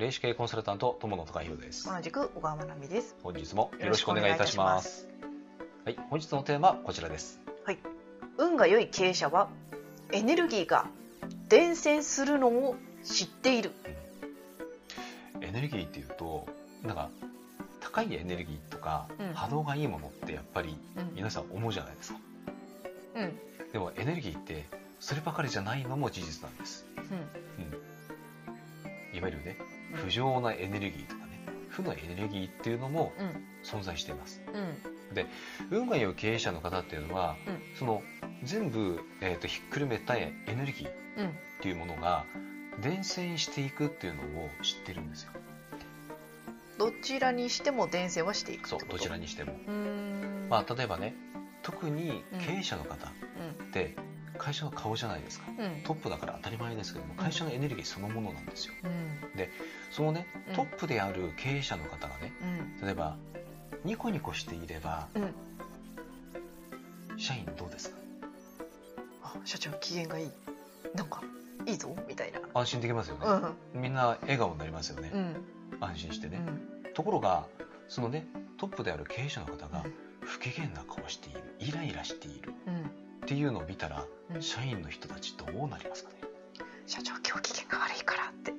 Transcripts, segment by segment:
霊視系コンサルタント友野孝弘です。同じく小川真奈美です。本日もよろしくお願いいたします。はい本日のテーマはこちらです。運が良い経営者はエネルギーが伝染するのを知っている。エネルギーっていうとなんか高いエネルギーとか、うん。波動がいいものってやっぱりうん。皆さん思うじゃないですか。うん。でもエネルギーってそればかりじゃないのも事実なんです、うん。いわゆるねうん不浄なエネルギーとかね負のエネルギーっていうのもうん。存在しています。うん。運が良い経営者の方っていうのは、うん。その全部、えー、とひっくるめたエネルギーっうん。ていうものが伝染していくっていうのを知ってるんですよ。どちらにしても伝染はしていく。そうどちらにしても。まあ、例えばね特に経営者の方うん。って会社の顔じゃないですか。うん。トップだから当たり前ですけども会社のエネルギーそのものなんですよ。うん。そのねうん。トップである経営者の方がねうん。例えばニコニコしていればうん。社員どうですか？あ社長機嫌がいい。なんかいいぞ？みたいな。安心できますよね、うん。みんな笑顔になりますよね、うん。安心してね、うん。ところがそのねトップである経営者の方が不機嫌な顔している。イライラしている。うん。っていうのを見たらうん。社員の人たちどうなりますかね、社長今日機嫌が悪いからって。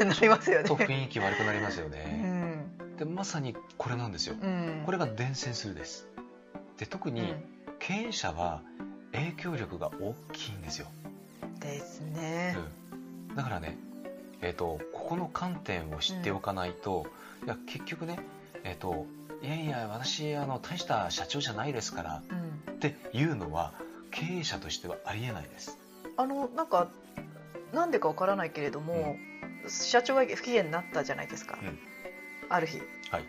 うん、なりますよね。と雰囲気悪くなりますようね、ん。でまさにこれなんですよ。うん。これが伝染するです。で特にうん。経営者は影響力が大きいんですよ、ですね。うん、だからねえっ、とここの観点を知っておかないと、いや結局ねえっ、といやいや私あの大した社長じゃないですからうん。っていうのは経営者としてはありえないです。あのなんかなんでかわからないけれども、社長が不機嫌になったじゃないですか、うん。ある日。はい、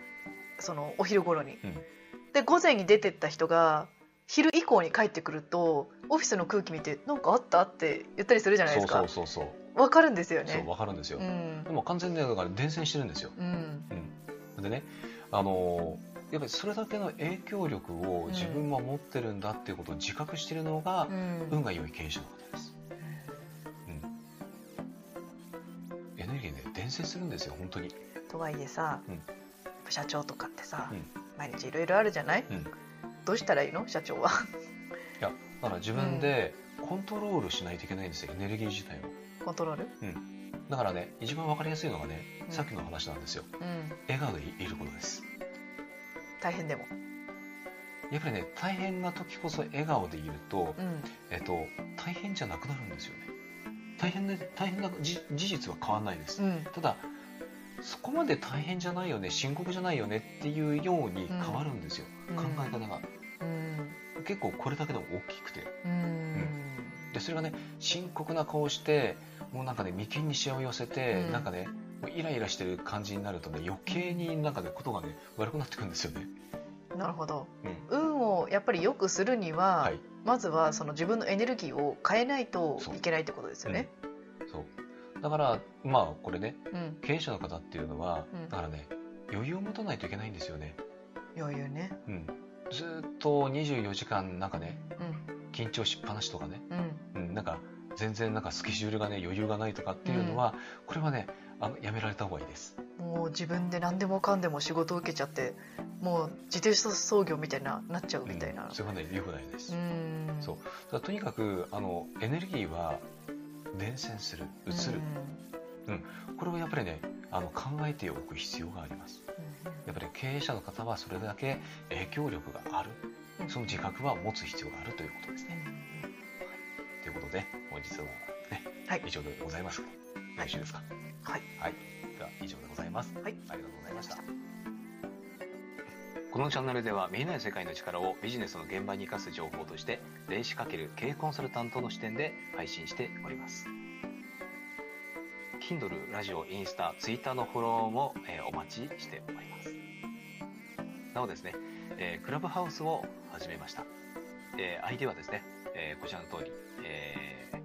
そのお昼頃に。うん。で午前に出てった人が昼以降に帰ってくるとオフィスの空気見て「なんかあった?」って言ったりするじゃないですか。そうそうそうわかるんですよそうね。わかるんですよ、うん。でも完全にだから伝染してるんですよ、うん。うん、でねあのーやっぱりそれだけの影響力を自分は持ってるんだっていうことを自覚してるのがうん。運が良い経営者の方です、うん、エネルギーね伝染するんですよ本当に。とはいえさ、うん。社長とかってさ、うん。毎日いろいろあるじゃない、うん。どうしたらいいの？社長は。いやだから自分でコントロールしないといけないんですよエネルギー自体を。コントロール、だからね一番わかりやすいのがね、うん。さっきの話なんですよ。うん、笑顔でいることです大変でも。やっぱりね大変な時こそ笑顔でいると、うん。えっと、大変じゃなくなるんですよね。大変で大変なじ事実は変わらないです、うん。ただそこまで大変じゃないよね深刻じゃないよねっていうように変わるんですよ、うん。考え方が。うん。結構これだけでも大きくて。うん。でそれがね深刻な顔してもうなんかね眉間にしわを寄せて、うん。なんかねイライラしてる感じになるとね余計になんかねことがね悪くなってくるんですよね、なるほど。うん、運をやっぱり良くするには、はい。まずはその自分のエネルギーを変えないといけないってことですよね。そう。だからまあこれねうん、経営者の方っていうのは、うん。だからね余裕を持たないといけないんですよね、余裕ね。うん、ずーっと24時間なんかねうん。緊張しっぱなしとかね、うん。うん、なんか全然なんかスケジュールがね余裕がないとかっていうのは、これはねあのやめられた方がいいです。もう自分で何でもかんでも仕事を受けちゃってもう自転車操業みたいななっちゃうみたいな。うん、。それはね良くないです、うん。そう。とにかくあのエネルギーは伝染する移る、これをやっぱりねあの考えておく必要があります。やっぱり経営者の方はそれだけ影響力がある。うん。その自覚は持つ必要があるということですね。ということで本日はね、はい。以上でございますよろしいですか？はい。はい、では以上でございます。はい。ありがとうございました。このチャンネルでは見えない世界の力をビジネスの現場に生かす情報として電子かける経営コンサルタントの視点で配信しております。Kindle、ラジオ、インスタ、ツイッターのフォローも、えーお待ちしております。なおですね、えークラブハウスを始めました、えー、ID はですね、えーこちらの通り、えー